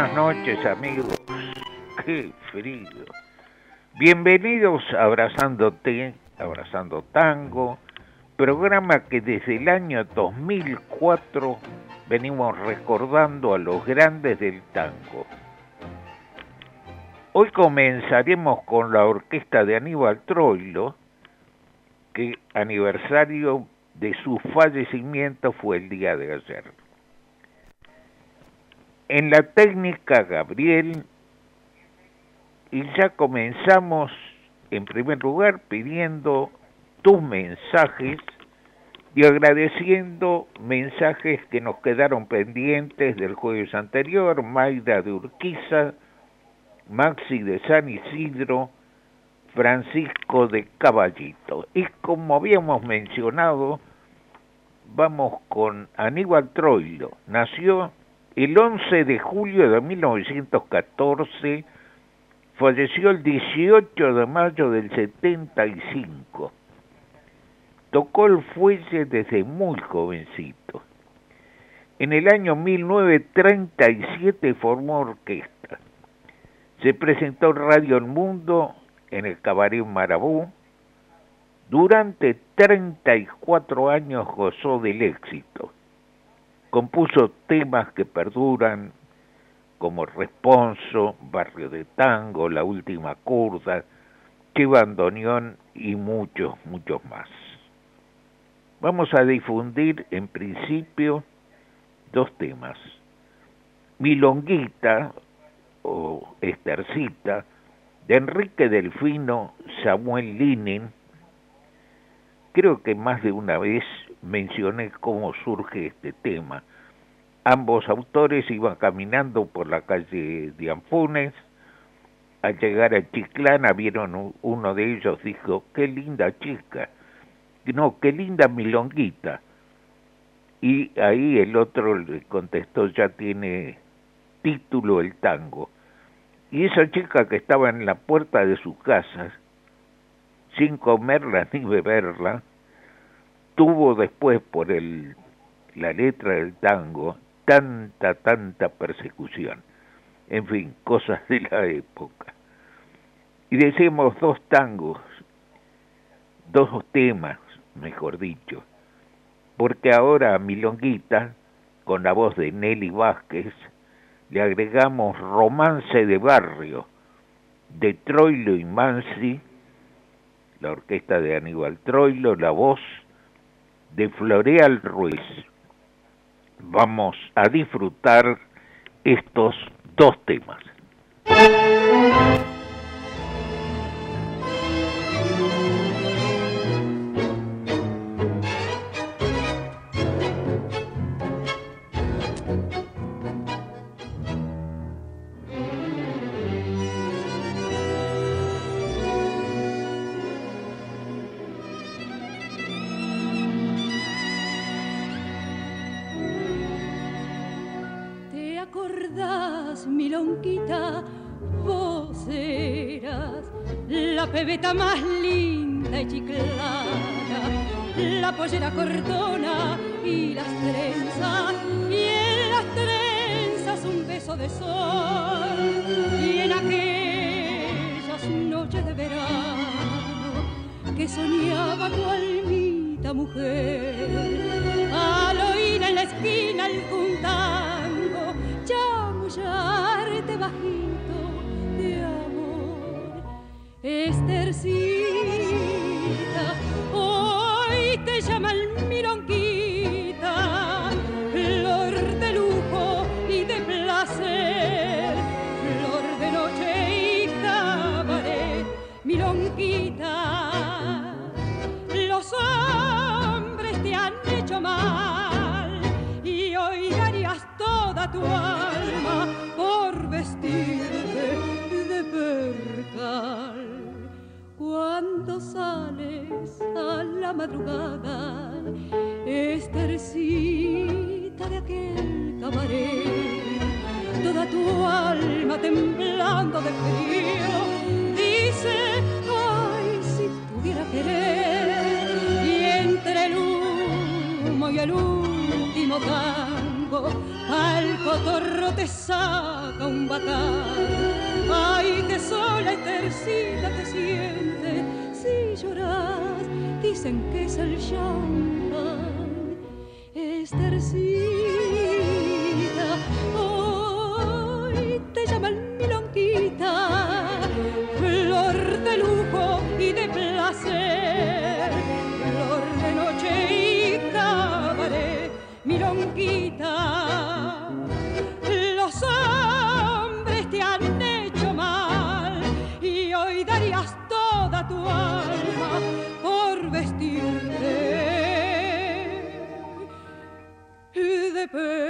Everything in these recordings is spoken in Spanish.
Buenas noches amigos, qué frío. Bienvenidos a Abrazándote, Abrazando Tango, programa que desde el año 2004 venimos recordando a los grandes del tango. Hoy comenzaremos con la orquesta de Aníbal Troilo, que aniversario de su fallecimiento fue el día de ayer. En la técnica Gabriel, y ya comenzamos en primer lugar pidiendo tus mensajes y agradeciendo mensajes que nos quedaron pendientes del jueves anterior, Maida de Urquiza, Maxi de San Isidro, Francisco de Caballito. Y como habíamos mencionado, vamos con Aníbal Troilo. Nació el 11 de julio de 1914, falleció el 18 de mayo del 75. Tocó el fuelle desde muy jovencito. En el año 1937 formó orquesta. Se presentó en Radio El Mundo, en el Cabaret Marabú. Durante 34 años gozó del éxito Compuso temas que perduran como Responso, Barrio de Tango, La Última Curda, Che Bandoneón y muchos, muchos más. Vamos a difundir en principio dos temas. Milonguita o Estercita de Enrique Delfino Samuel Linin. Creo que más de una vez mencioné cómo surge este tema. Ambos autores iban caminando por la calle de Ampunes. Al llegar a Chiclana vieron uno de ellos dijo, qué linda chica. No, qué linda milonguita. Y ahí el otro le contestó, ya tiene título el tango. Y esa chica que estaba en la puerta de su casa, sin comerla ni beberla, tuvo después por el, la letra del tango tanta, tanta persecución. En fin, cosas de la época. Y decimos dos tangos, dos temas, mejor dicho, porque ahora a Milonguita, con la voz de Nelly Vázquez, le agregamos Romance de Barrio, de Troilo y Mansi, la orquesta de Aníbal Troilo, la voz de Floreal Ruiz. Vamos a disfrutar estos dos temas. Toda tu alma temblando de frío dice, ay, si pudiera querer. Y entre el humo y el último tango, al cotorro te saca un batán. Ay, que sola y tercita te siente si lloras. Dicen que es el champán, es tercita. De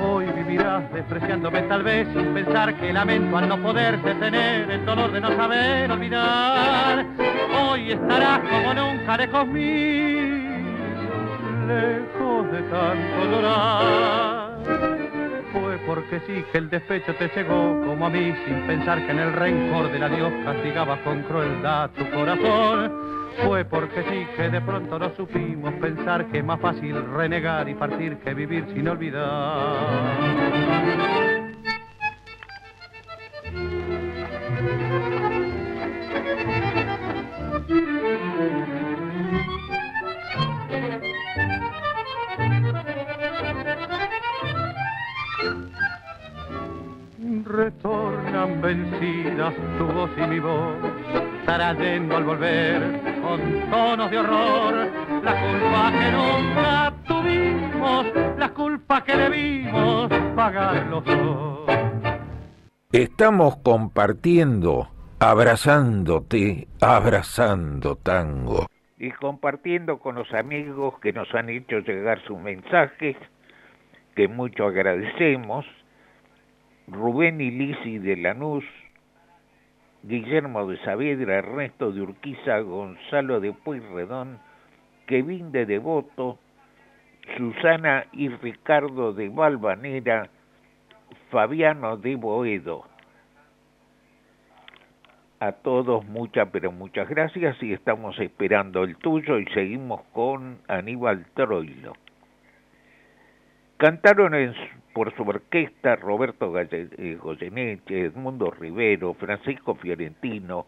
Hoy vivirás despreciándome tal vez sin pensar que lamento al no poder detener el dolor de no saber olvidar. Hoy estarás como nunca lejos mío, lejos de tanto llorar. Fue porque sí que el despecho te cegó como a mí sin pensar que en el rencor del adiós castigabas con crueldad tu corazón. Fue porque sí que de pronto no supimos pensar que es más fácil renegar y partir que vivir sin olvidar. Retornan vencidas tu voz y mi voz, trayendo al volver con tonos de horror la culpa que nunca tuvimos, la culpa que debimos pagar los dos. Estamos compartiendo, abrazándote, abrazando tango. y compartiendo con los amigos que nos han hecho llegar sus mensajes, que mucho agradecemos. Rubén y Lisi de Lanús, Guillermo de Saavedra, Ernesto de Urquiza, Gonzalo de Pueyrredón, Kevin de Devoto, Susana y Ricardo de Valvanera, Fabiano de Boedo. A todos muchas, pero muchas gracias y estamos esperando el tuyo y seguimos con Aníbal Troilo. Cantaron en por su orquesta Roberto eh, Goyeneche, Edmundo Rivero, Francisco Fiorentino,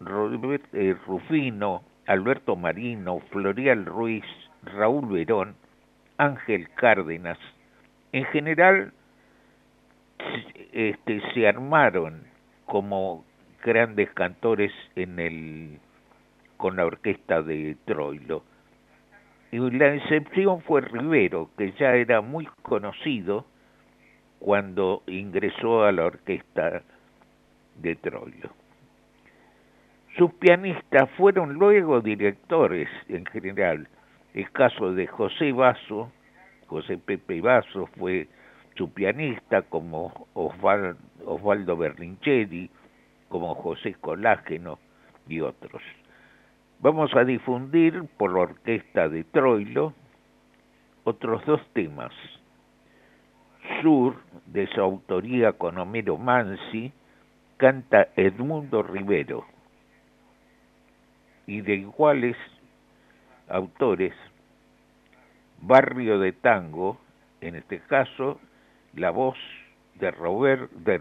Robert- eh, Rufino, Alberto Marino, Florial Ruiz, Raúl Verón, Ángel Cárdenas. En general, este, se armaron como grandes cantores en el con la orquesta de Troilo. Y la excepción fue Rivero, que ya era muy conocido cuando ingresó a la orquesta de Troilo. Sus pianistas fueron luego directores en general, El caso de José Vaso, José Pepe Vaso fue su pianista, como Osvaldo Berlincheri, como José Colágeno y otros. Vamos a difundir por la orquesta de Troilo otros dos temas. Sur, de su autoría con Homero Mansi, canta Edmundo Rivero. Y de iguales autores, Barrio de Tango, en este caso, la voz de, de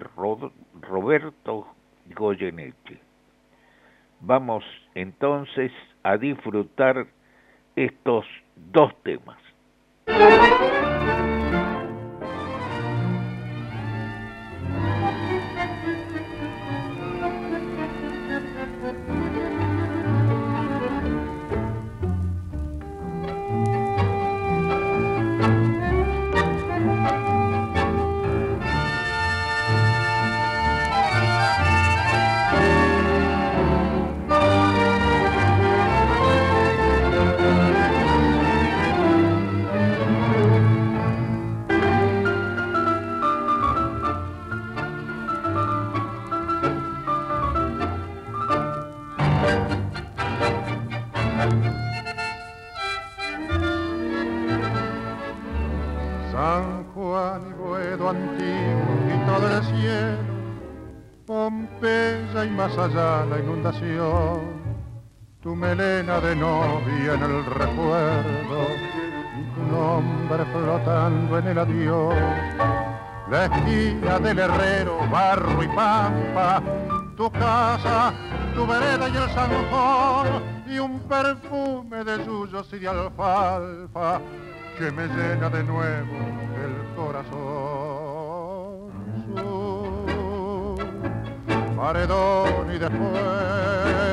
Roberto Goyeneche. Vamos entonces a disfrutar estos dos temas. De novia en el recuerdo, tu nombre flotando en el adiós, la esquina del herrero, barro y pampa, tu casa, tu vereda y el zanjón, y un perfume de suyos y de alfalfa que me llena de nuevo el corazón. paredón y después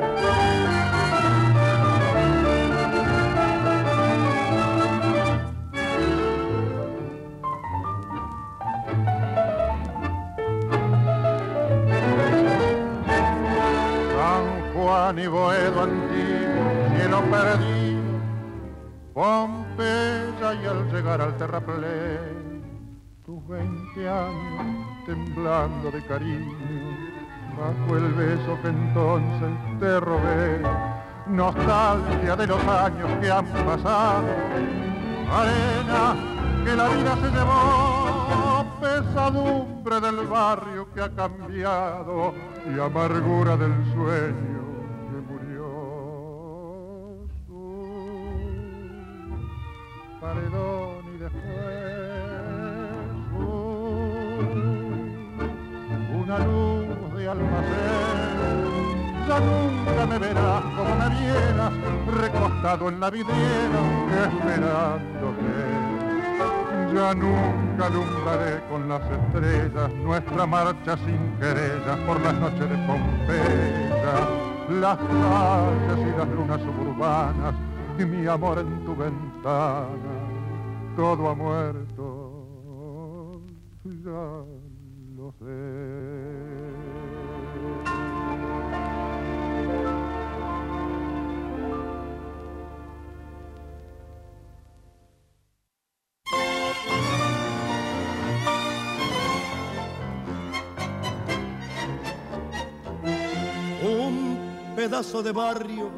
Juan y Boedo antiguo, cielo perdido, Pompeya y al llegar al terraplén tus veinte años temblando de cariño bajo el beso que entonces te robé. Nostalgia de los años que han pasado arena que la vida se llevó pesadumbre del barrio que ha cambiado y amargura del sueño y después luz de almacén. Ya nunca me verás como me vieras, recostado en la vidriera, esperándote. Ya nunca alumbraré con las estrellas nuestra marcha sin querellas por las noches de Pompeya, las calles y las lunas suburbanas y mi amor en tu ventana. Todo ha muerto, ya lo sé. pedazo de barrio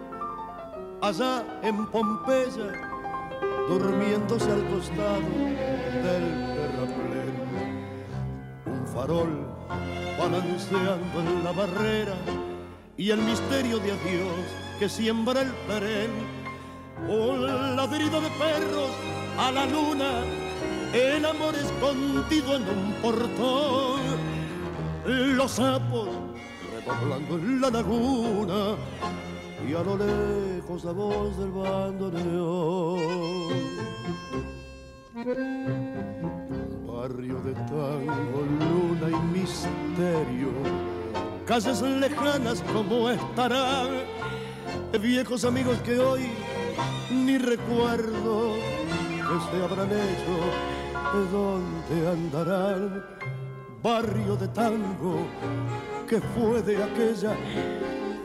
allá en Pompeya, durmiéndose al costado del terraplén. Un farol balanceando en la barrera y el misterio de adiós que siembra el perén. Un ladrido de perros a la luna, el amor escondido en un portón. Los sapos Hablando en la laguna, y a lo lejos la voz del bandoneón. Barrio de tango, luna y misterio, calles lejanas como estarán, viejos amigos que hoy ni recuerdo que se habrán hecho, de dónde andarán. Barrio de tango que fue de aquella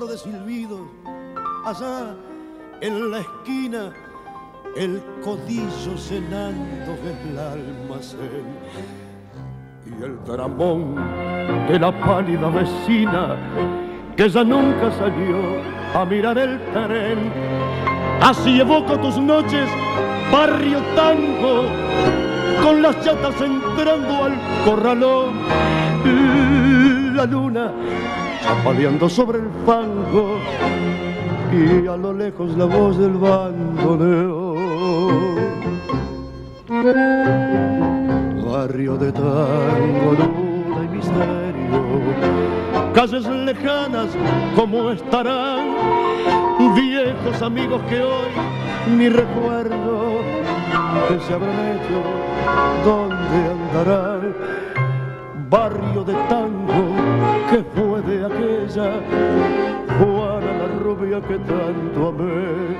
De silbidos, allá en la esquina, el codillo cenando el almacén. Y el dramón de la pálida vecina, que ya nunca salió a mirar el tren. Así evoco tus noches, barrio tango, con las chatas entrando al corralón. La luna chapaleando sobre el fango y a lo lejos la voz del bandoneo. Barrio de tango, duda y misterio, calles lejanas como estarán, viejos amigos que hoy ni recuerdo que se habrán hecho, dónde andarán. Barrio de tango aquella Juana la rubia que tanto amé.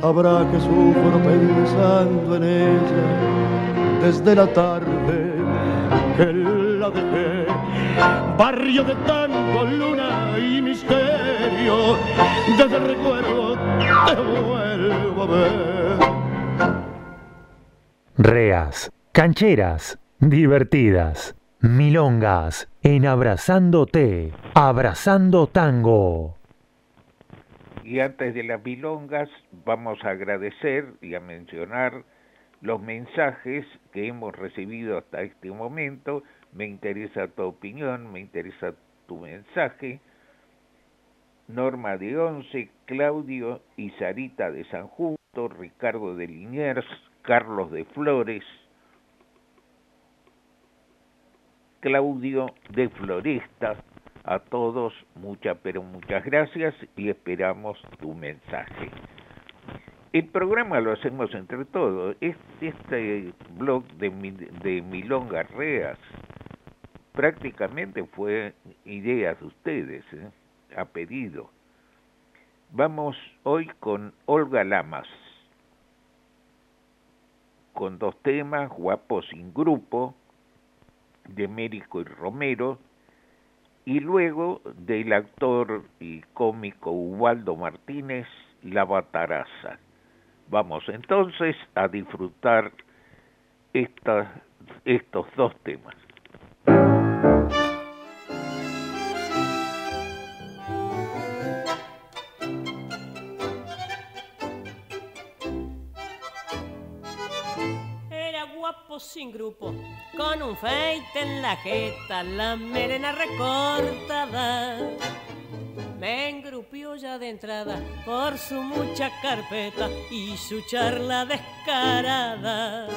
Sabrá que sufro pensando en ella desde la tarde que la dejé. Barrio de tango, luna y misterio, desde el recuerdo te vuelvo a ver. Reas, cancheras, divertidas Milongas en Abrazándote, Abrazando Tango. Y antes de las milongas vamos a agradecer y a mencionar los mensajes que hemos recibido hasta este momento. Me interesa tu opinión, me interesa tu mensaje. Norma de Once, Claudio y Sarita de San Justo, Ricardo de Liniers, Carlos de Flores, Claudio de Floresta. A todos muchas, pero muchas gracias y esperamos tu mensaje. El programa lo hacemos entre todos. Este, blog de, de Milonga Reas prácticamente fue idea de ustedes, ¿eh? a pedido. Vamos hoy con Olga Lamas, con dos temas, Guapos sin Grupo, de Mérico y Romero, y luego del actor y cómico Ubaldo Martínez, La Bataraza. Vamos entonces a disfrutar estos dos temas. Sin grupo, con un feite en la jeta, la melena recortada. Me engrupió ya de entrada por su mucha carpeta y su charla descarada.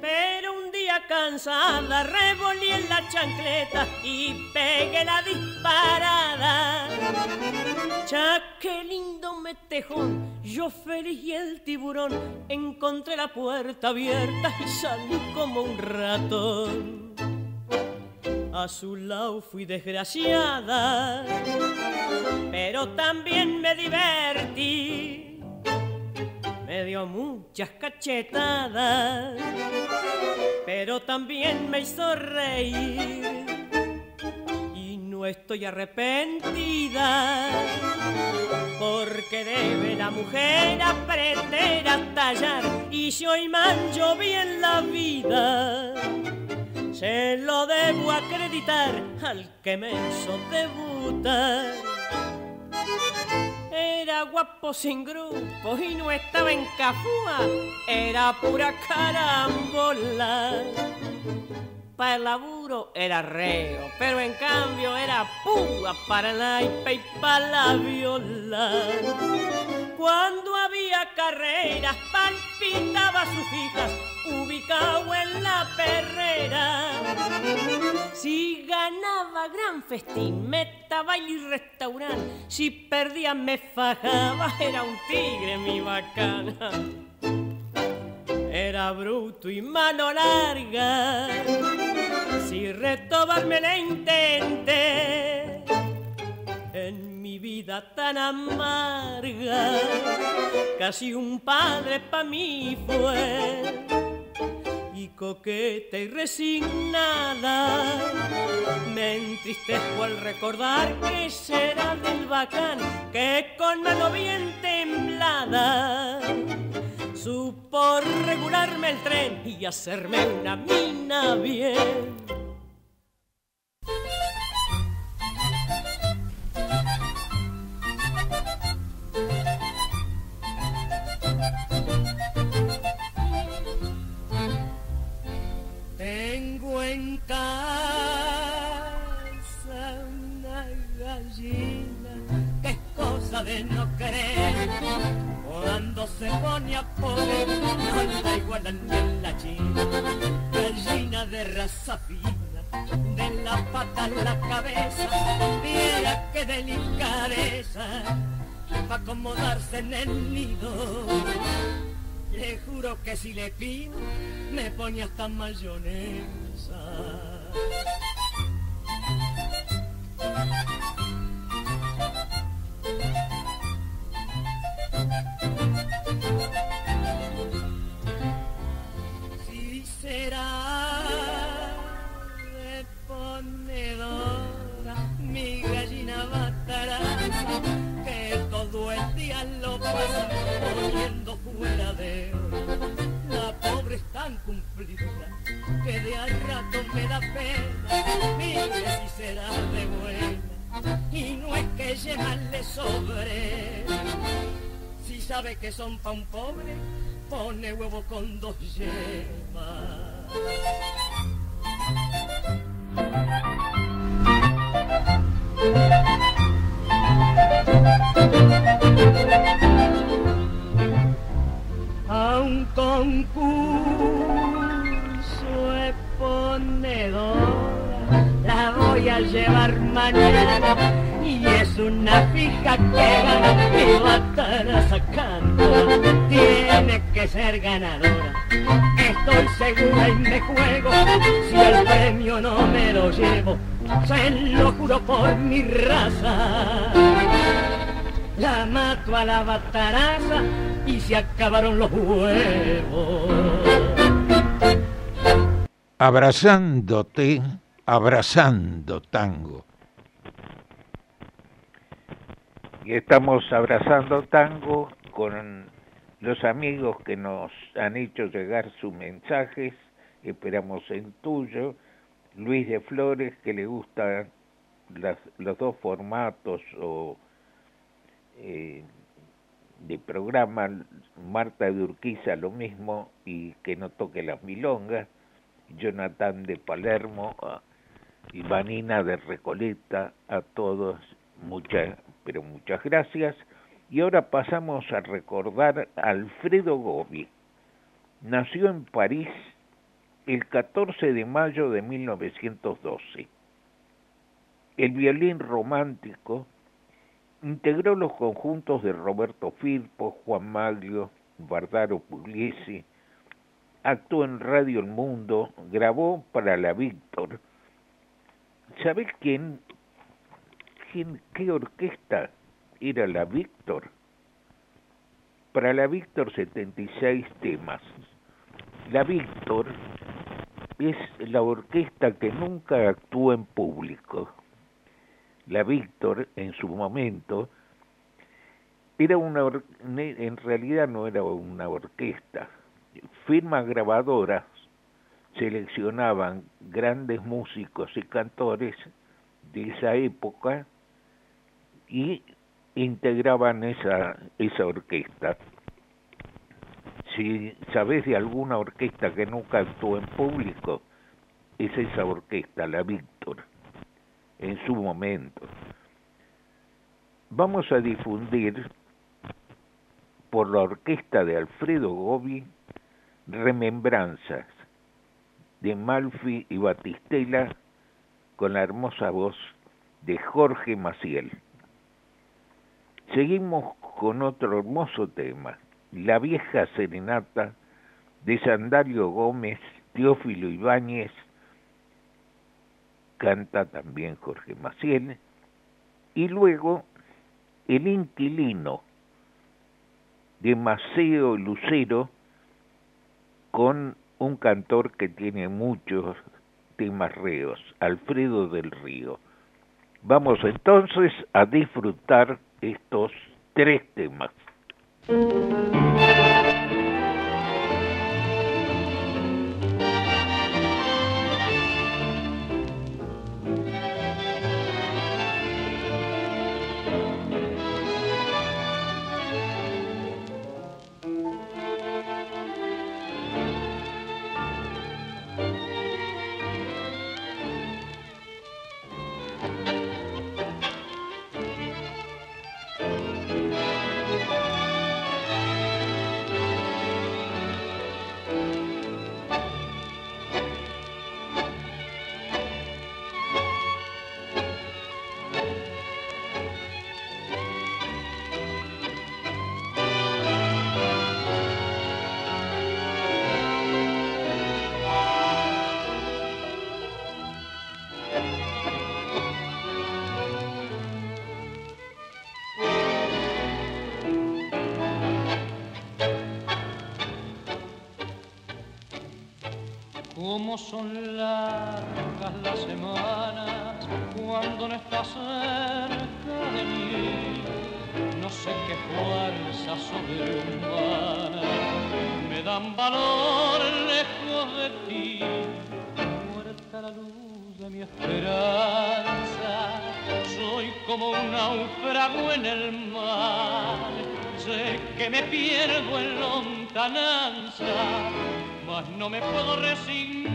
Pero un día cansada revolí en la chancleta y pegué la disparada. Cha, qué lindo metejón, yo feliz y el tiburón. Encontré la puerta abierta y salí como un ratón. A su lado fui desgraciada, pero también me divertí. Me dio muchas cachetadas, pero también me hizo reír estoy arrepentida, porque debe la mujer aprender a tallar y si hoy mancho bien la vida, se lo debo acreditar al que me hizo debutar. era guapo sin grupo y no estaba en cafúa, era pura carambola. Para el laburo era reo, pero en cambio era púa para el naipe y para la viola. Cuando había carreras, palpitaba sus hijas, ubicado en la perrera. Si ganaba gran festín, meta baile y restaurante. Si perdía me fajaba, era un tigre mi bacana. Era bruto y mano larga. Si retobarme la intenté en mi vida tan amarga, casi un padre pa' mí fue y coqueta y resignada. Me entristezco al recordar que será del bacán que con mano bien temblada supo regularme el tren y hacerme una mina bien. Tengo en casa una gallina que cosa de no creer. Se pone a poner, no la igualan en la china. Gallina de raza fina, de la pata a la cabeza, mira qué delicadeza, para acomodarse en el nido. Le juro que si le pido, me pone hasta mayonesa. La pobre es tan cumplida que de a rato me da pena. Mire si será de buena y no es que llevarle sobre. Si sabe que son pa' un pobre, pone huevo con dos yemas. Un concurso ponedora la voy a llevar mañana y es una fija que gana y va a. Tiene que ser ganadora. Estoy segura y me juego si el premio no me lo llevo. Se lo juro por mi raza. La mato a la bataraza y se acabaron los huevos. Abrazándote, abrazando tango. Y estamos abrazando tango con los amigos que nos han hecho llegar sus mensajes. Esperamos el tuyo. Luis de Flores, que le gustan las, los dos formatos o eh, de programa. Marta de Urquiza lo mismo y que no toque las milongas. Jonathan de Palermo ah, y Vanina de Recoleta. A todos muchas, pero muchas gracias. Y ahora pasamos a recordar a Alfredo Gobi. Nació en París el 14 de mayo de 1912. El violín romántico integró los conjuntos de Roberto Firpo, Juan Maglio, Bardaro Pugliese, actuó en Radio El Mundo, grabó para la Víctor. ¿Sabes quién, quién, qué orquesta era la Víctor? Para la Víctor 76 temas. La Víctor es la orquesta que nunca actuó en público. La Víctor, en su momento, era una en realidad no era una orquesta. Firmas grabadoras seleccionaban grandes músicos y cantores de esa época y integraban esa, esa orquesta. Si sabes de alguna orquesta que nunca actuó en público, es esa orquesta, la Víctor, en su momento. Vamos a difundir por la orquesta de Alfredo Gobi remembranzas de Malfi y Batistela con la hermosa voz de Jorge Maciel. Seguimos con otro hermoso tema, La vieja serenata de Sandario Gómez, Teófilo Ibáñez, canta también Jorge Maciel, y luego El inquilino de Maceo Lucero con un cantor que tiene muchos temas reos, Alfredo del Río. Vamos entonces a disfrutar estos tres temas. Son largas las semanas cuando no estás cerca de mí. No sé qué fuerza sobrehumanas me dan valor lejos de ti. Muerta la luz de mi esperanza, soy como un náufrago en el mar. Sé que me pierdo en lontananza mas no me puedo resignar.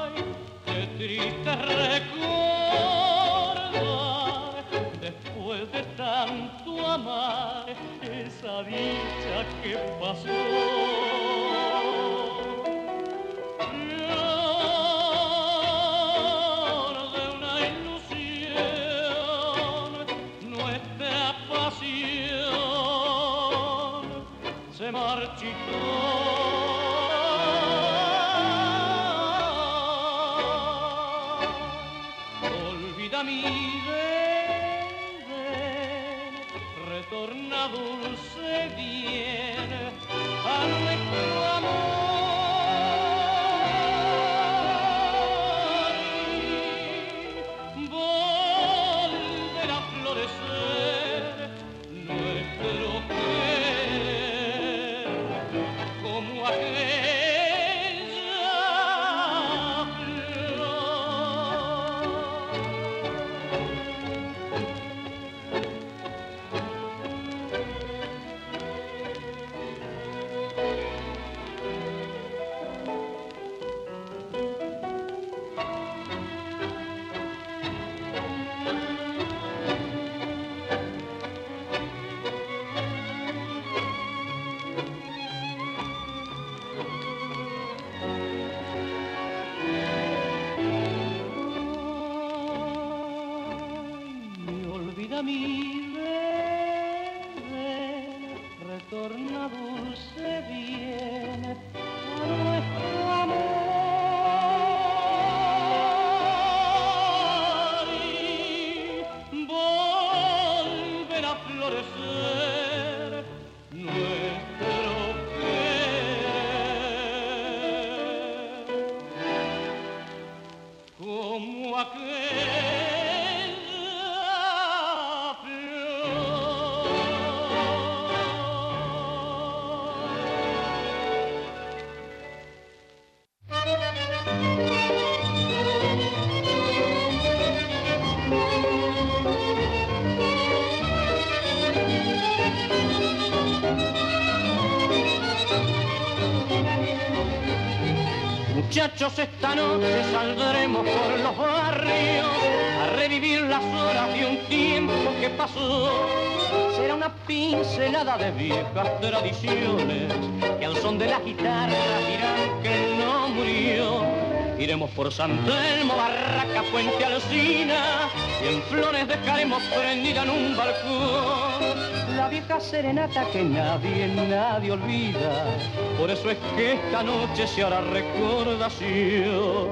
Ay, qué triste recordar, después de tanto amar, esa dicha que pasó. Muchachos, esta noche saldremos por los barrios a revivir las horas de un tiempo que pasó. Será una pincelada de viejas tradiciones que al son de la guitarra dirán que no murió. Iremos por San Telmo, Barraca, Puente Alcina y en flores dejaremos prendida en un balcón vieja serenata que nadie, nadie olvida. Por eso es que esta noche se hará recordación.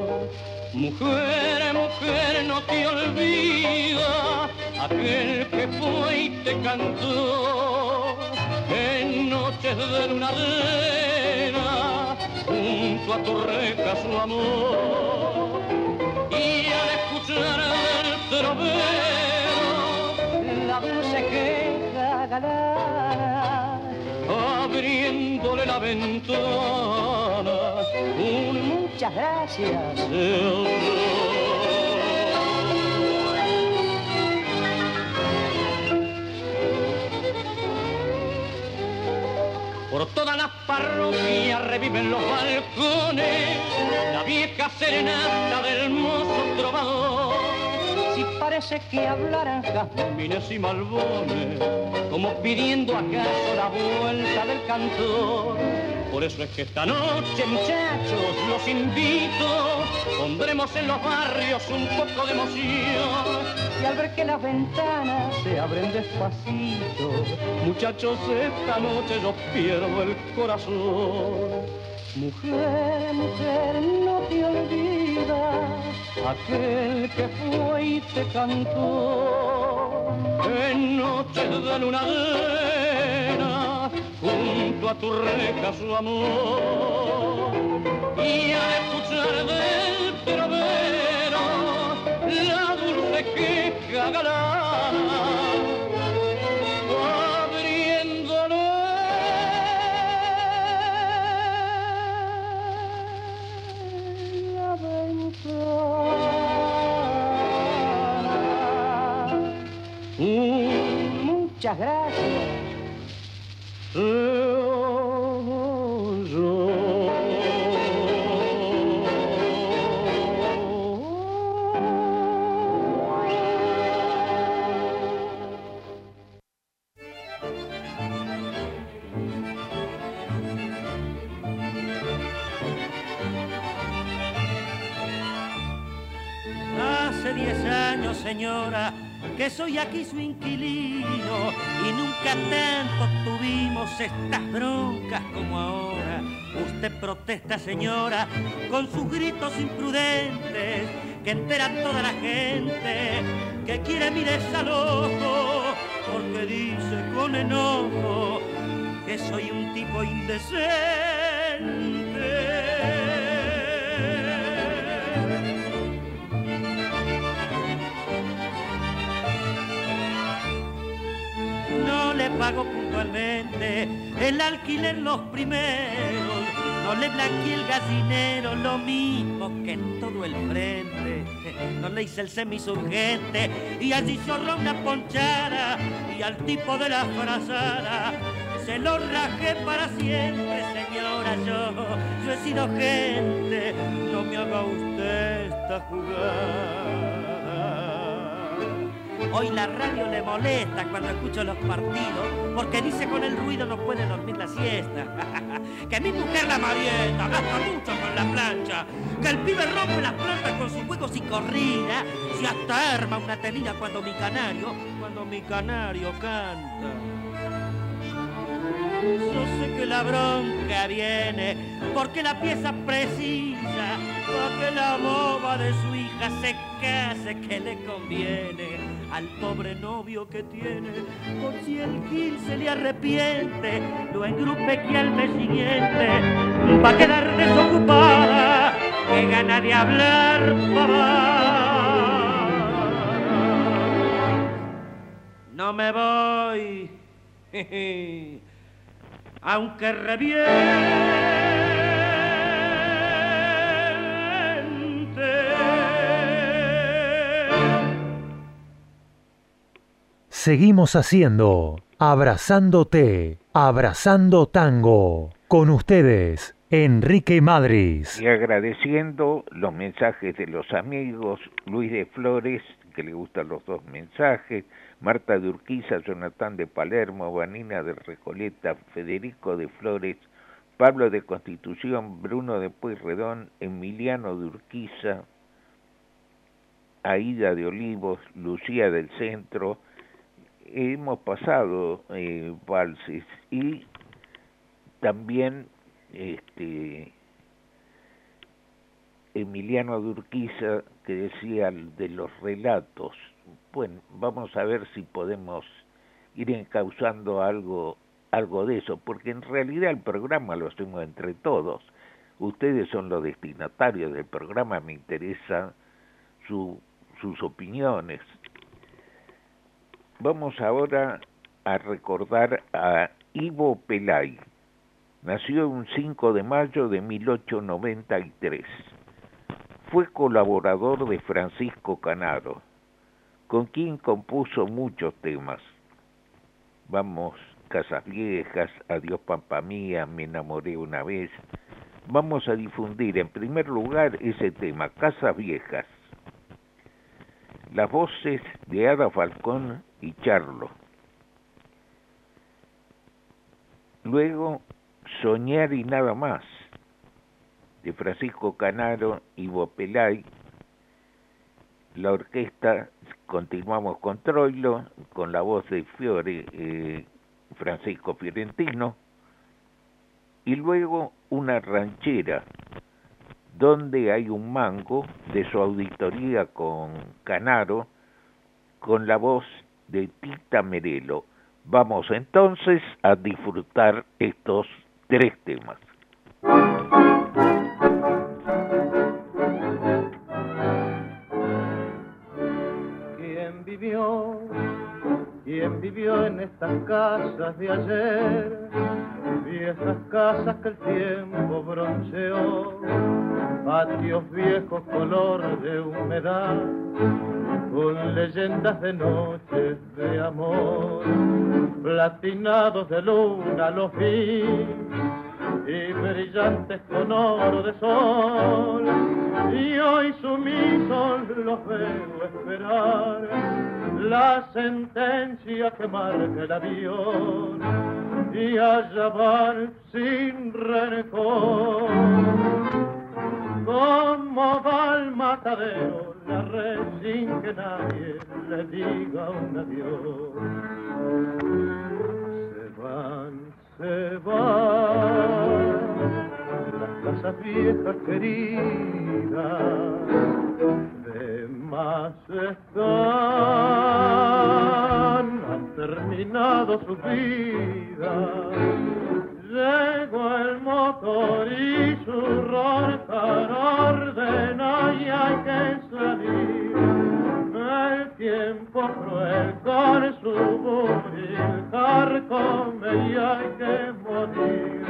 Mujer, mujer, no te olvida aquel que fue y te cantó en noches de luna llena junto a tu reja su amor. Y al escuchar del trovero la dulce galana, abriéndole la ventana, un muchas gracias. Por todas las parroquias reviven los balcones la vieja serenata del mozo trovador. Si parece que hablaran jazmines y malbones, como pidiendo acaso la vuelta del cantor. Por eso es que esta noche, muchachos, los invito, pondremos en los barrios un poco de emoción. Y al ver que las ventanas se abren despacito, muchachos, esta noche yo pierdo el corazón. Mujer, mujer, no te olvidas aquel que fue y te cantó. En noches de luna llena junto a tu reja su amor. Y al escuchar del trovero la dulce queja galana muchas gracias. Hace diez años, señora, que soy aquí su inquilino y nunca tanto tuvimos estas broncas como ahora. Usted protesta, señora, con sus gritos imprudentes que enteran toda la gente que quiere mi desalojo porque dice con enojo que soy un tipo indecente. Pago puntualmente. El alquiler los primeros, no le blanqueé el gallinero lo mismo que en todo el frente, no le hice el semisurgente y allí zorró una ponchara y al tipo de la frazada se lo rajé para siempre, señora, yo, yo he sido gente, no me haga usted esta jugada. Hoy la radio le molesta cuando escucho los partidos porque dice con el ruido no puede dormir la siesta. que mi mujer la marieta gasta mucho con la plancha. Que el pibe rompe las plantas con sus juegos y corrida. Y hasta arma una telina cuando mi canario, cuando mi canario canta. Yo sé que la bronca viene porque la pieza precisa para que la boba de su hija se case que le conviene al pobre novio que tiene por si el gil se le arrepiente lo engrupe que al mes siguiente va a quedar desocupada que gana de hablar papá no me voy aunque reviente. Seguimos haciendo Abrazándote, Abrazando Tango. Con ustedes, Enrique Madris. Y agradeciendo los mensajes de los amigos, Luis de Flores, que le gustan los dos mensajes, Marta de Urquiza, Jonathan de Palermo, Vanina de Recoleta, Federico de Flores, Pablo de Constitución, Bruno de Pueyrredón, Emiliano de Urquiza, Aida de Olivos, Lucía del Centro, hemos pasado eh, y también este Emiliano Durquiza que decía de los relatos. Bueno, vamos a ver si podemos ir encauzando algo algo de eso, porque en realidad el programa lo hacemos entre todos. Ustedes son los destinatarios del programa, me interesa su, sus opiniones. Vamos ahora a recordar a Ivo Pelay. Nació un 5 de mayo de 1893. Fue colaborador de Francisco Canaro, con quien compuso muchos temas. Vamos, Casas Viejas, Adiós Pampa Mía, Me enamoré una vez. Vamos a difundir en primer lugar ese tema, Casas Viejas. Las voces de Ada Falcón y Charlo. Luego, Soñar y nada más, de Francisco Canaro y Bopelay. La orquesta, continuamos con Troilo, con la voz de Fiore, eh, Francisco Fiorentino. Y luego una ranchera, donde hay un mango de su auditoría con Canaro, con la voz de Tita Merelo. Vamos entonces a disfrutar estos tres temas. ¿Quién vivió? ¿Quién vivió en estas casas de ayer? Viejas casas que el tiempo bronceó, patios viejos color de humedad con leyendas de noches de amor, platinados de luna los vi y brillantes con oro de sol. Y hoy sumisos los veo esperar la sentencia que marca el avión y allá van sin rencor. Como va al matadero la red sin que nadie le diga un adiós. Se van, se van las casas viejas queridas, de más están, han terminado su vida. Llegó el motor y su roncar ordena y hay que salir. El tiempo cruel con su buril carcome y hay que morir.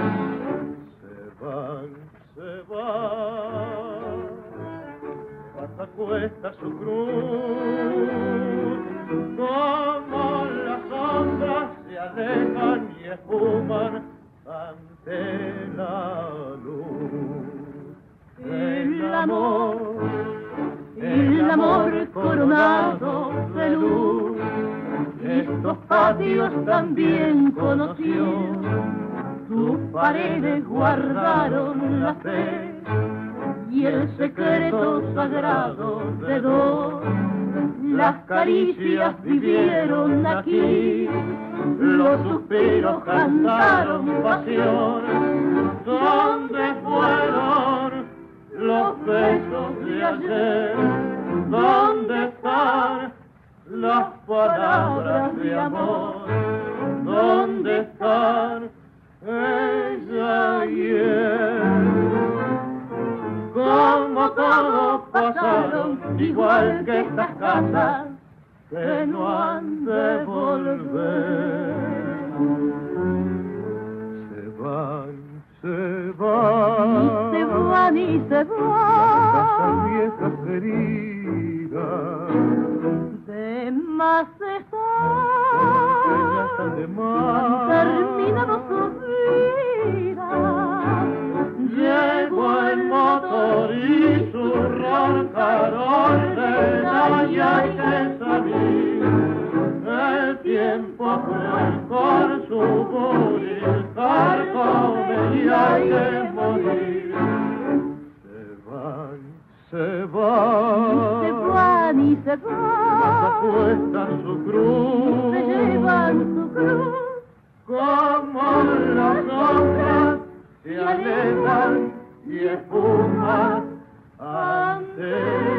Se van, se van, hasta cuesta su cruz, también conoció, sus paredes guardaron la fe y el secreto sagrado de dos. Las caricias vivieron aquí, los suspiros cantaron pasión. ¿Dónde fueron los besos de ayer? ¿Dónde están las palabras de amor? ¿Dónde están ella y él? Como todos pasaron, igual que estas casas que no han de volver. Se van, se van. Y se van y se Casas van. viejas queridas de más está. Terminado su vida. Llegó el motor y su roncarón de la que sabía. El tiempo fue por su buril, cargo venía que morir. Se va, se va. Se va ni se van. Cuestan su cruz. Se llevan su cruz. Como las sombras se alejan y espuman ante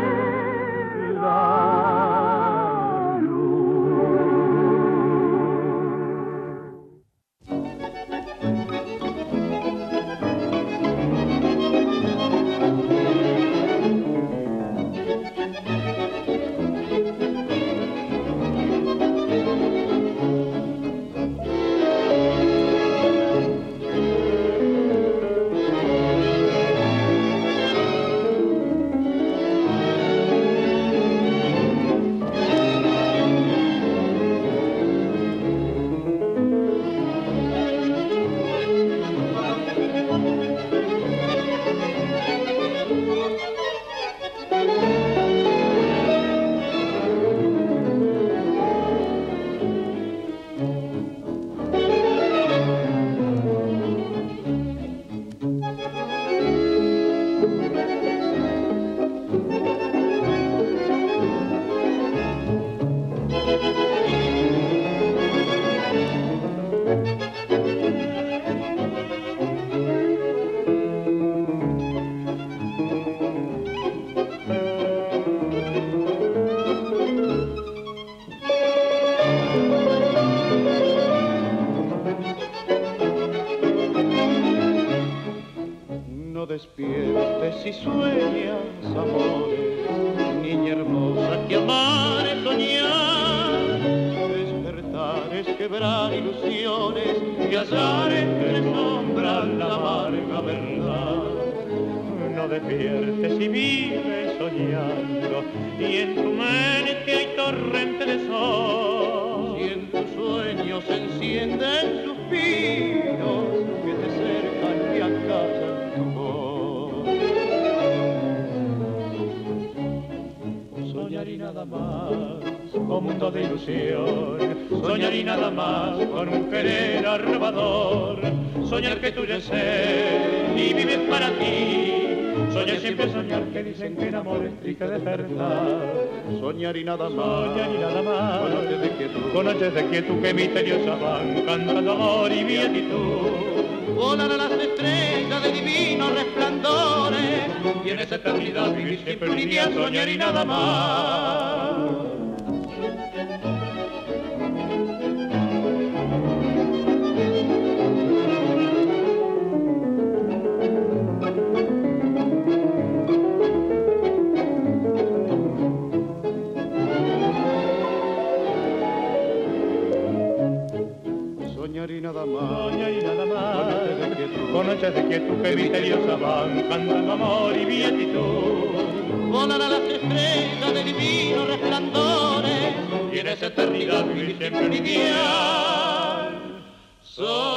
se encienden suspiros que te cercan y acallan tu voz. Soñar y nada más, con mundo de ilusión. Soñar y nada más, con un querer arrobador. Soñar que tú eres ser y vives para ti. Soñar siempre soñar que dicen que el amor es triste despertar. Soñar y nada más, soñar y nada más. Con noches de quietud, con noches de quietud que misteriosas van cantando amor y beatitud. Volan a las estrellas de divinos resplandores y en esa eternidad vivir siempre un día soñar y nada más. Nada más, y nada más, con noches de quietud que misteriosas van cantando amor y beatitud. Volan a las estrellas de divinos resplandores y en esa eternidad vivir siempre un ideal. Soñar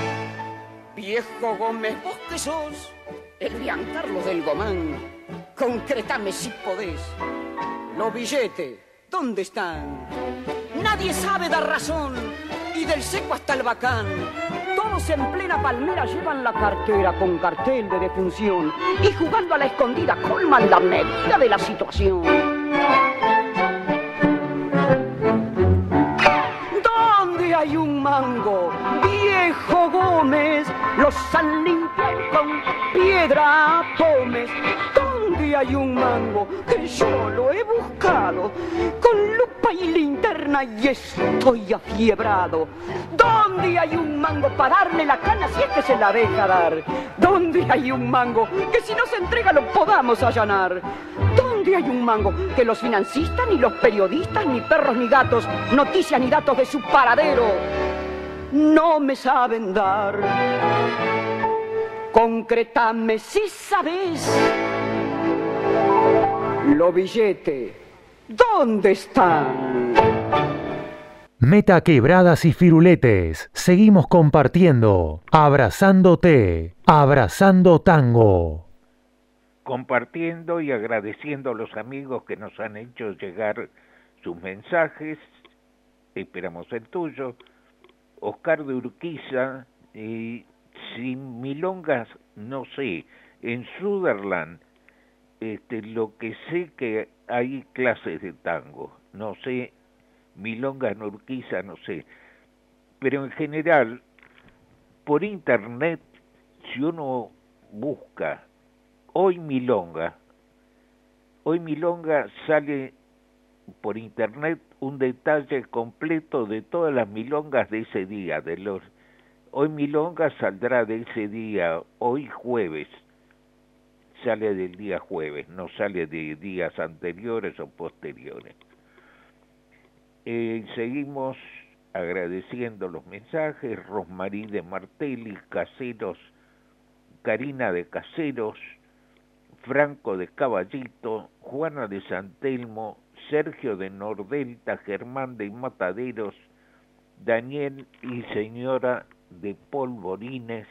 Viejo Gómez, vos que sos el Giancarlo del Gomán, concretame si podés. Los billetes, ¿dónde están? Nadie sabe dar razón, y del seco hasta el bacán. Todos en plena palmera llevan la cartera con cartel de defunción y jugando a la escondida colman la medida de la situación. ¿Dónde hay un mango? Viejo Gómez, los han limpiado con piedra pomes. ¿Dónde hay un mango? Que yo lo he buscado con lupa y linterna y estoy afiebrado. ¿Dónde hay un mango para darle la cana si es que se la deja dar? ¿Dónde hay un mango que si no se entrega lo podamos allanar? ¿Dónde hay un mango que los financistas, ni los periodistas, ni perros, ni gatos, noticias ni datos de su paradero no me saben dar? Concretame si sabes. Lo billete, ¿dónde están? Meta quebradas y firuletes. Seguimos compartiendo. Abrazándote. Abrazando tango. compartiendo y agradeciendo a los amigos que nos han hecho llegar sus mensajes. Esperamos el tuyo. Oscar de Urquiza, y sin milongas, no sé. En Sutherland, este, lo que sé que hay clases de tango. No sé, milongas en Urquiza, no sé. Pero en general, por internet, si uno busca hoy milonga, hoy milonga sale por internet un detalle completo de todas las milongas de ese día, de los hoy milonga saldrá de ese día, hoy jueves, sale del día jueves, no sale de días anteriores o posteriores. Eh, seguimos agradeciendo los mensajes, Rosmarí de Martelli, Caseros, Karina de Caseros, Franco de Caballito, Juana de Santelmo, Sergio de Nordelta, Germán de Mataderos, Daniel y señora de Polvorines,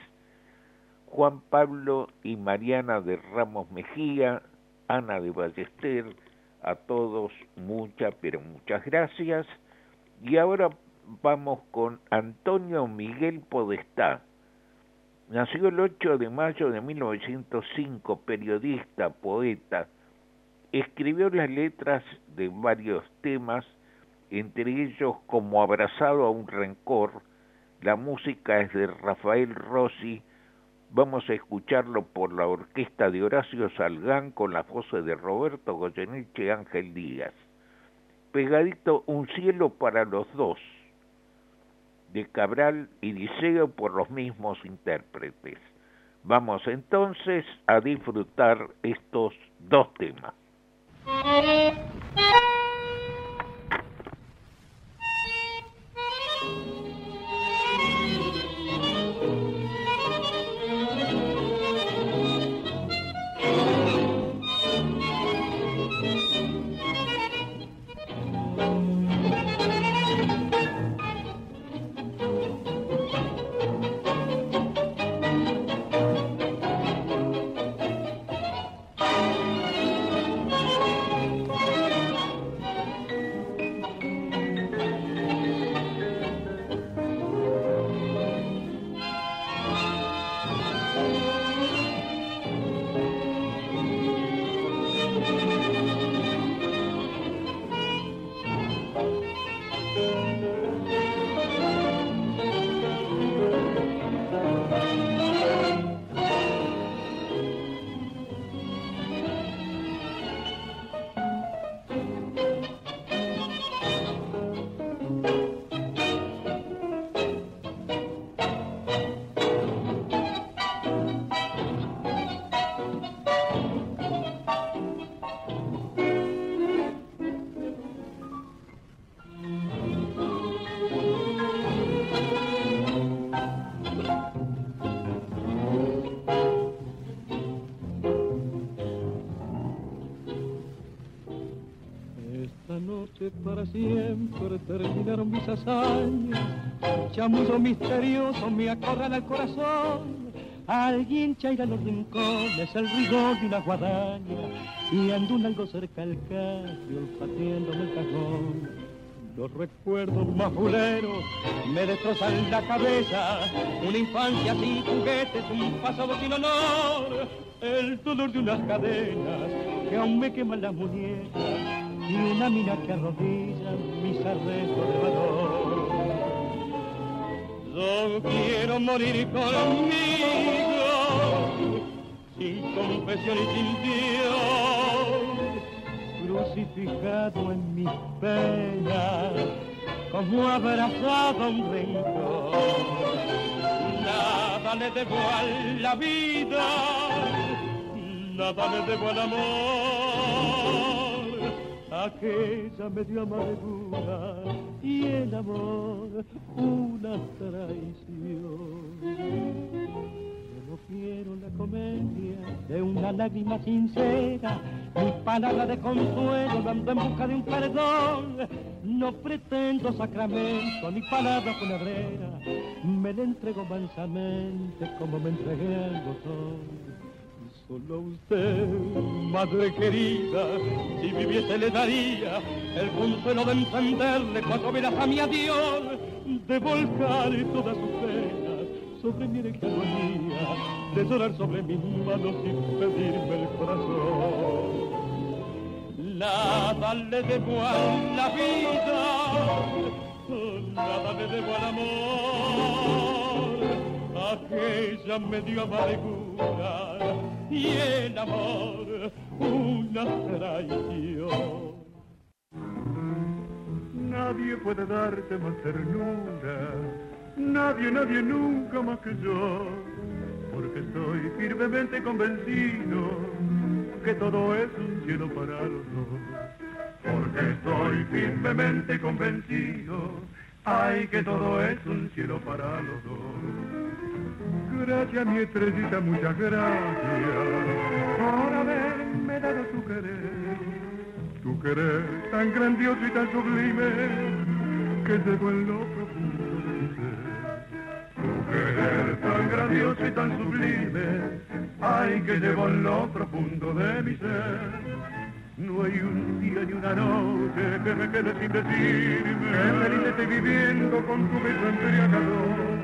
Juan Pablo y Mariana de Ramos Mejía, Ana de Ballester, a todos muchas, pero muchas gracias. Y ahora vamos con Antonio Miguel Podestá. Nació el 8 de mayo de 1905, periodista, poeta. Escribió las letras de varios temas, entre ellos Como abrazado a un rencor. La música es de Rafael Rossi. Vamos a escucharlo por la orquesta de Horacio Salgán con la voz de Roberto Goyeneche y Ángel Díaz. Pegadito Un cielo para los dos de Cabral y Diceo por los mismos intérpretes. Vamos entonces a disfrutar estos dos temas. Esta terminaron mis hazañas. Chamullo misterioso me acorrala el corazón. Alguien chaira los rincones, el rigor de una guadaña. Y ando algo cerca al calle, olfateándome el cajón. Los recuerdos más fuleros me destrozan la cabeza. Una infancia sin juguetes, un pasado sin honor. El dolor de unas cadenas que aún me queman las muñecas y una mina que arrodilla mis arrestos de valor. Yo quiero morir conmigo, sin confesión y sin Dios, crucificado en mis penas, como abrazado un rencor. Nada le debo a la vida, nada le debo al amor, aquella media amargura y el amor una traición. Yo no quiero la comedia de una lágrima sincera, mi palabra de consuelo dando en busca de un perdón. No pretendo sacramento ni palabra funebrera, me la entrego mansamente como me entregué al botón. Solo usted, madre querida, si viviese le daría el consuelo de encenderle cuatro velas a mi adiós, de volcar todas sus penas sobre mi erecta agonía, de llorar sobre mis manos sin pedirme el corazón. Nada le debo a la vida, nada le debo al amor, aquella medio amargura y el amor una traición. Nadie puede darte más ternura, nadie, nadie nunca más que yo, porque estoy firmemente convencido que todo es un cielo para los dos. Porque estoy firmemente convencido, ay que todo es un cielo para los dos. Gracias mi estrellita, muchas gracias por haberme dado tu querer. Tu querer tan grandioso y tan sublime que llegó en lo profundo de mi ser. Tu querer tan grandioso y tan sublime, ay que llevó en lo profundo de mi ser. No hay un día ni una noche que me quede sin decirme que feliz estoy viviendo con tu beso embriagador.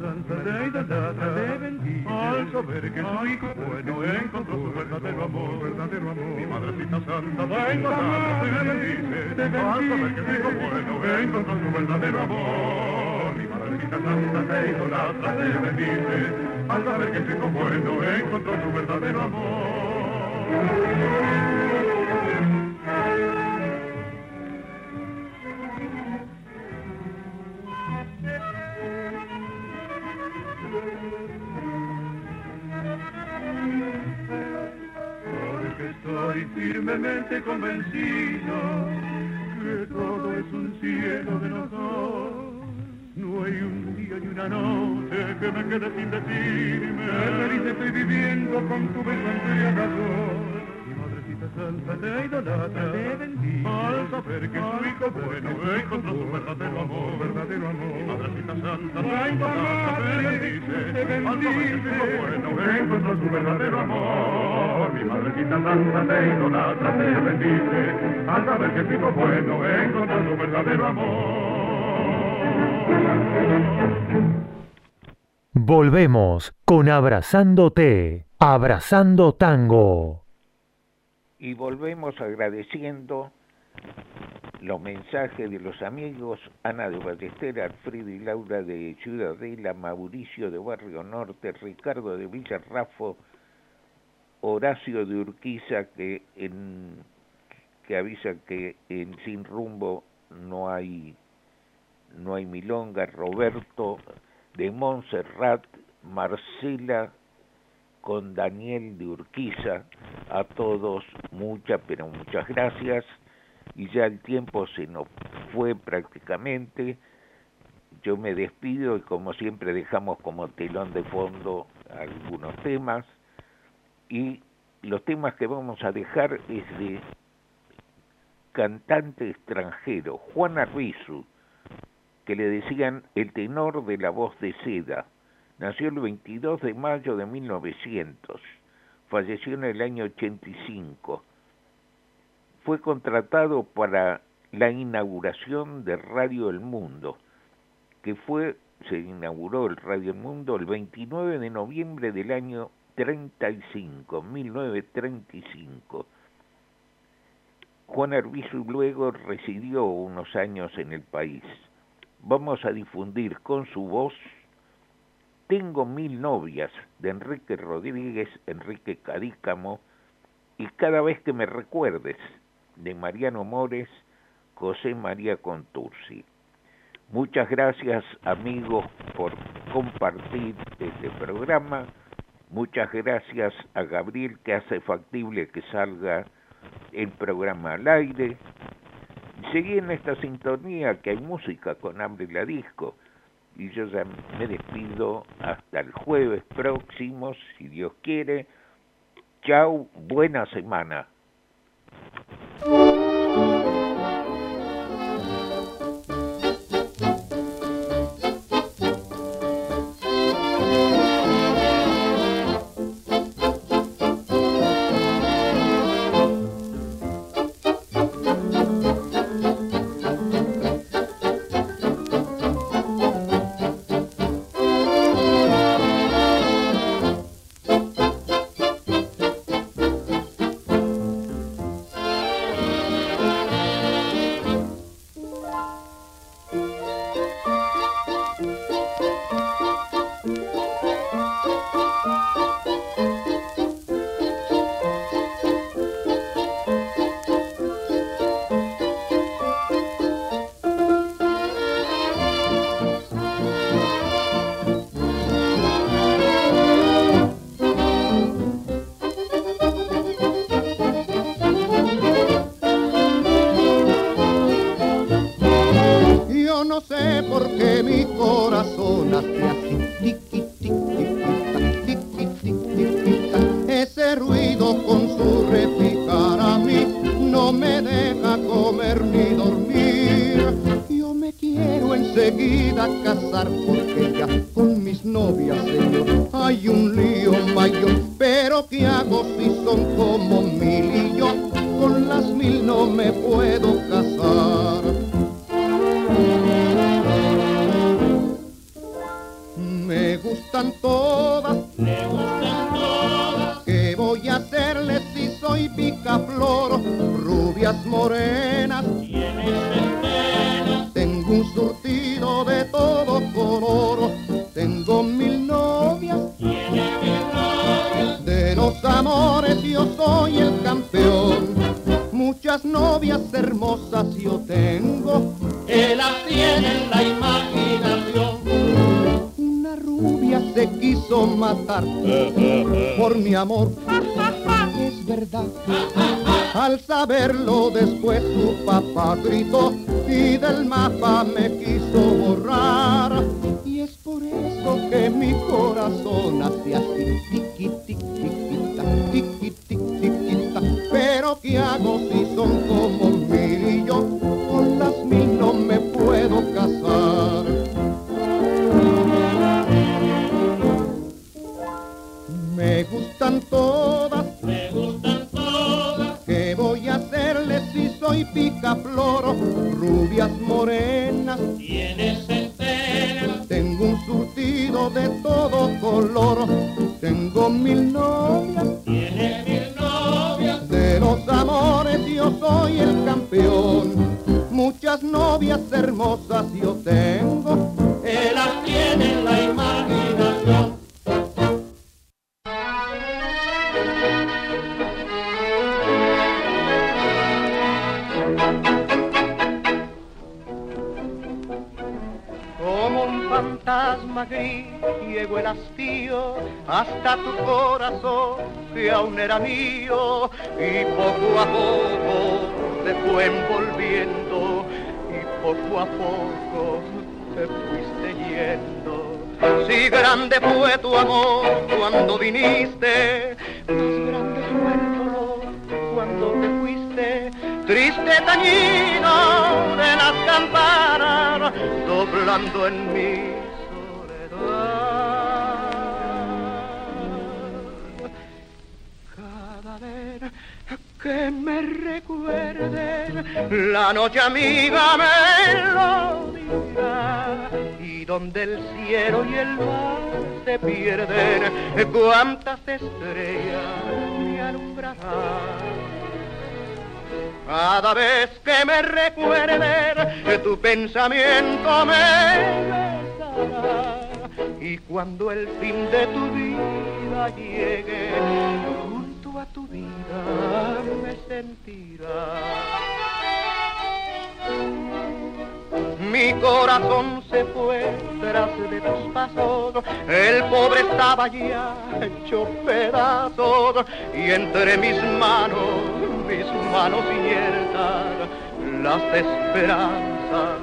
Santa de idolatra te bendice al saber que su hijo bueno encontró su verdadero amor, verdadero amor. Mi madrecita santa de idolatra te bendice al saber que su hijo bueno encontró su verdadero amor. Mi madrecita santa de idolatra te bendice al saber que su hijo bueno encontró su verdadero amor. Porque estoy firmemente convencido que todo es un cielo de los dos. No hay un día ni una noche que me quede sin decirme que feliz estoy viviendo con tu beso embriagador. Mi madrecita santa te idolatra, te bendice al saber que su hijo bueno encontró su verdadero amor, verdadero amor. Mi madrecita santa te idolatra, te bendice al saber que su hijo bueno encontró su verdadero amor. Mi madrecita santa te idolatra, te bendice al saber que su hijo bueno encontró su verdadero amor. Volvemos con Abrazándote, Abrazando Tango. Y volvemos agradeciendo los mensajes de los amigos Ana de Ballester, Alfredo y Laura de Ciudadela, Mauricio de Barrio Norte, Ricardo de Villarrafo, Horacio de Urquiza que en que avisa que en Sin Rumbo no hay no hay milonga, Roberto de Montserrat, Marcela con Daniel de Urquiza, a todos muchas, pero muchas gracias. Y ya el tiempo se nos fue prácticamente. Yo me despido y como siempre dejamos como telón de fondo algunos temas. Y los temas que vamos a dejar es de cantante extranjero, Juan Arbizu, que le decían el tenor de la voz de seda. Nació el 22 de mayo de 1900, falleció en el año 85. Fue contratado para la inauguración de Radio El Mundo, que fue, se inauguró el Radio El Mundo el 29 de noviembre del año 35, 1935. Juan Arbizu luego residió unos años en el país. Vamos a difundir con su voz Tengo mil novias de Enrique Rodríguez, Enrique Cadícamo y Cada vez que me recuerdes de Mariano Mores, José María Contursi. Muchas gracias amigos por compartir este programa. Muchas gracias a Gabriel que hace factible que salga el programa al aire. Seguí en esta sintonía que hay música con hambre la disco. Y yo ya me despido hasta el jueves próximo, si Dios quiere. Chau, buena semana. Muchas novias hermosas yo tengo, que las tiene en la imaginación. Una rubia se quiso matar por mi amor. Es verdad. Al saberlo después su papá gritó y del mapa me quiso borrar. Son como mil y yo con las mil no me puedo casar? Me gustan todas, me gustan todas. ¿Qué voy a hacerle si soy picaflor? Rubias era mío y poco a poco te fue envolviendo y poco a poco te fuiste yendo. Si grande fue tu amor cuando viniste, más grande fue el dolor cuando te fuiste. Triste tañido de las campanas, doblando en mi Que me recuerden, la noche amiga me lo dirá. Y donde el cielo y el mar se pierden, cuántas estrellas me alumbrarán. Cada vez que me recuerde tu pensamiento me besará. Y cuando el fin de tu vida llegue, Mi corazón se fue tras de tus pasos, el pobre estaba ya hecho pedazos. Y entre mis manos, mis manos inciertas, las esperanzas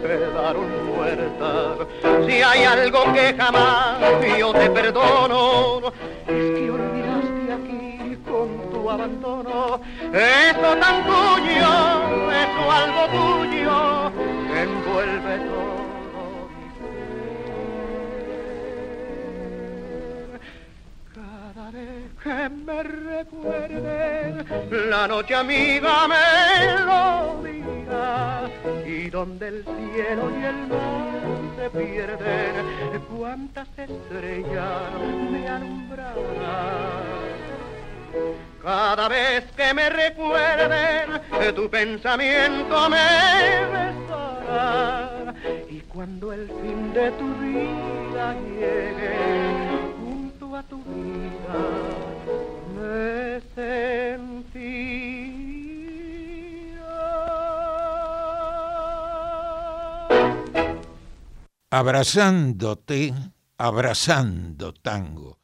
quedaron muertas. Si hay algo que jamás yo te perdono, es que abandono. Eso tan tuyo, eso algo tuyo, envuelve todo mi ser. Cada vez que me recuerden, la noche amiga me lo dirá. Y donde el cielo y el mar se pierden, cuántas estrellas me alumbrarán. Cada vez que me recuerden, tu pensamiento me besará. Y cuando el fin de tu vida llegue, junto a tu vida, me sentirá. Abrazándote, abrazando tango.